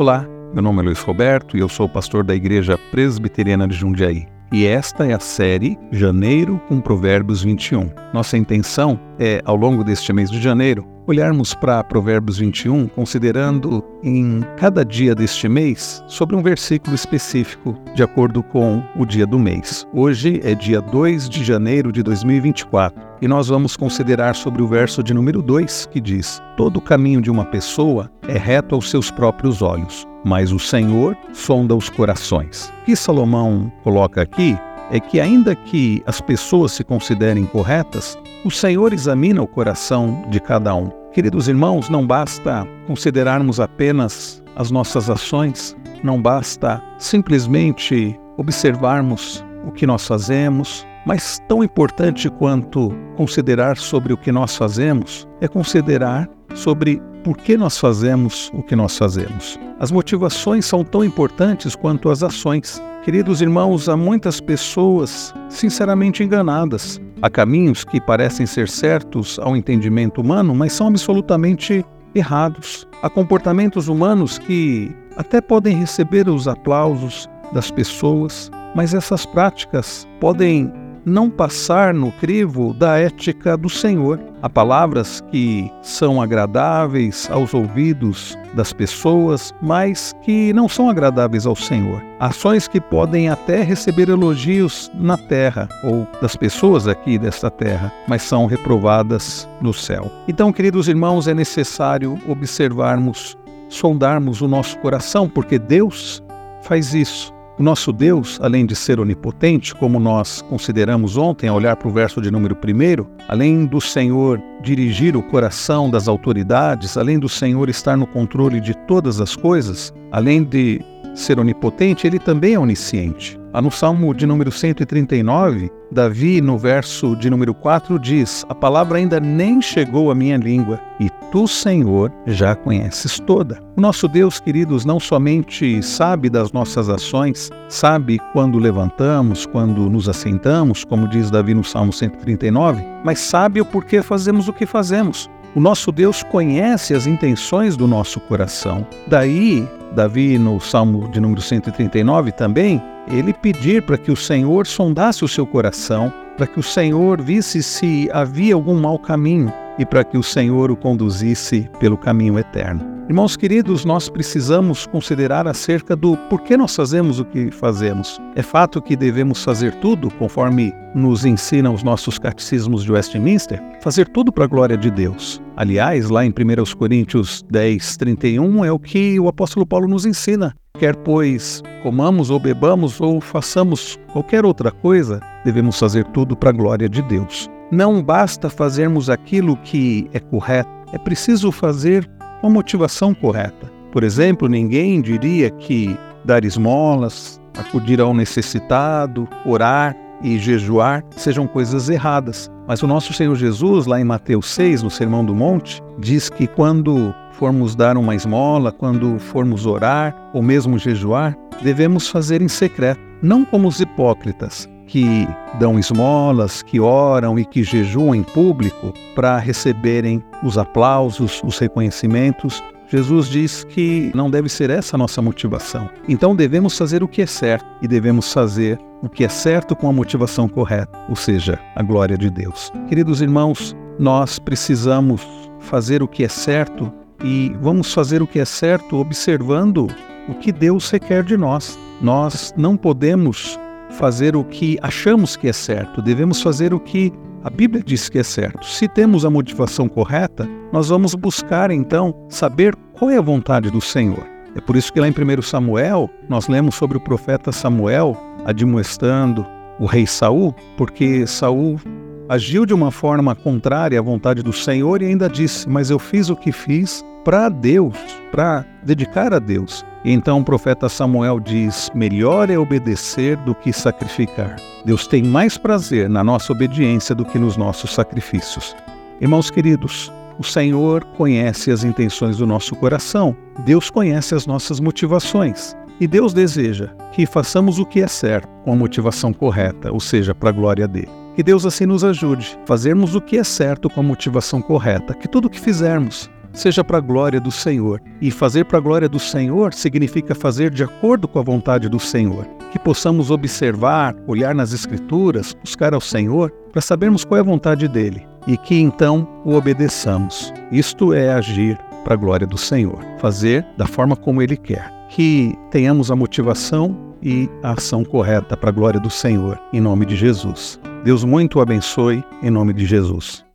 Olá, meu nome é Luiz Roberto e eu sou pastor da Igreja Presbiteriana de Jundiaí. E esta é a série Janeiro com Provérbios 21. Nossa intenção é, ao longo deste mês de janeiro, olharmos para Provérbios 21, considerando em cada dia deste mês sobre um versículo específico, de acordo com o dia do mês. Hoje é dia 2 de janeiro de 2024 e nós vamos considerar sobre o verso de número 2 que diz: Todo o caminho de uma pessoa é reto aos seus próprios olhos, mas o Senhor sonda os corações. O que Salomão coloca aqui é que, ainda que as pessoas se considerem corretas, o Senhor examina o coração de cada um. Queridos irmãos, não basta considerarmos apenas as nossas ações, não basta simplesmente observarmos o que nós fazemos, mas tão importante quanto considerar sobre o que nós fazemos é considerar sobre por que nós fazemos o que nós fazemos. As motivações são tão importantes quanto as ações. Queridos irmãos, há muitas pessoas sinceramente enganadas. Há caminhos que parecem ser certos ao entendimento humano, mas são absolutamente errados. Há comportamentos humanos que até podem receber os aplausos das pessoas, mas essas práticas podem não passar no crivo da ética do Senhor. Há palavras que são agradáveis aos ouvidos das pessoas, mas que não são agradáveis ao Senhor. Ações que podem até receber elogios na terra ou das pessoas aqui desta terra, mas são reprovadas no céu. Então, queridos irmãos, é necessário observarmos, sondarmos o nosso coração, porque Deus faz isso o nosso Deus, além de ser onipotente, como nós consideramos ontem ao olhar para o verso de número 1, além do Senhor dirigir o coração das autoridades, além do Senhor estar no controle de todas as coisas, além de ser onipotente, ele também é onisciente. No Salmo de número 139, Davi, no verso de número 4, diz: A palavra ainda nem chegou à minha língua, e tu, Senhor, já conheces toda. O nosso Deus, queridos, não somente sabe das nossas ações, sabe quando levantamos, quando nos assentamos, como diz Davi no Salmo 139, mas sabe o porquê fazemos o que fazemos. O nosso Deus conhece as intenções do nosso coração. Daí, Davi, no Salmo de número 139 também, ele pedir para que o Senhor sondasse o seu coração, para que o Senhor visse se havia algum mau caminho e para que o Senhor o conduzisse pelo caminho eterno. Irmãos queridos, nós precisamos considerar acerca do porquê nós fazemos o que fazemos. É fato que devemos fazer tudo, conforme nos ensinam os nossos catecismos de Westminster, fazer tudo para a glória de Deus. Aliás, lá em 1 Coríntios 10, 31, é o que o apóstolo Paulo nos ensina. Quer, pois, comamos ou bebamos ou façamos qualquer outra coisa, devemos fazer tudo para a glória de Deus. Não basta fazermos aquilo que é correto, é preciso fazer com a motivação correta. Por exemplo, ninguém diria que dar esmolas, acudir ao necessitado, orar e jejuar sejam coisas erradas. Mas o nosso Senhor Jesus, lá em Mateus 6, no Sermão do Monte, diz que quando formos dar uma esmola, quando formos orar ou mesmo jejuar, devemos fazer em secreto, não como os hipócritas, que dão esmolas, que oram e que jejuam em público para receberem os aplausos, os reconhecimentos. Jesus diz que não deve ser essa a nossa motivação. Então devemos fazer o que é certo e devemos fazer o que é certo com a motivação correta, ou seja, a glória de Deus. Queridos irmãos, nós precisamos fazer o que é certo e vamos fazer o que é certo observando o que Deus requer de nós. Nós não podemos fazer o que achamos que é certo, devemos fazer o que a Bíblia diz que é certo. Se temos a motivação correta, nós vamos buscar então saber qual é a vontade do Senhor. É por isso que lá em 1 Samuel, nós lemos sobre o profeta Samuel admoestando o rei Saul, porque Saul agiu de uma forma contrária à vontade do Senhor e ainda disse: Mas eu fiz o que fiz para Deus, para dedicar a Deus. E então o profeta Samuel diz: Melhor é obedecer do que sacrificar. Deus tem mais prazer na nossa obediência do que nos nossos sacrifícios. Irmãos queridos, o Senhor conhece as intenções do nosso coração, Deus conhece as nossas motivações. E Deus deseja que façamos o que é certo, com a motivação correta, ou seja, para a glória dele. Que Deus assim nos ajude, fazermos o que é certo com a motivação correta, que tudo o que fizermos seja para a glória do Senhor. E fazer para a glória do Senhor significa fazer de acordo com a vontade do Senhor. Que possamos observar, olhar nas Escrituras, buscar ao Senhor para sabermos qual é a vontade dele e que então o obedeçamos. Isto é agir para a glória do Senhor, fazer da forma como ele quer. Que tenhamos a motivação e a ação correta para a glória do Senhor, em nome de Jesus. Deus muito o abençoe, em nome de Jesus.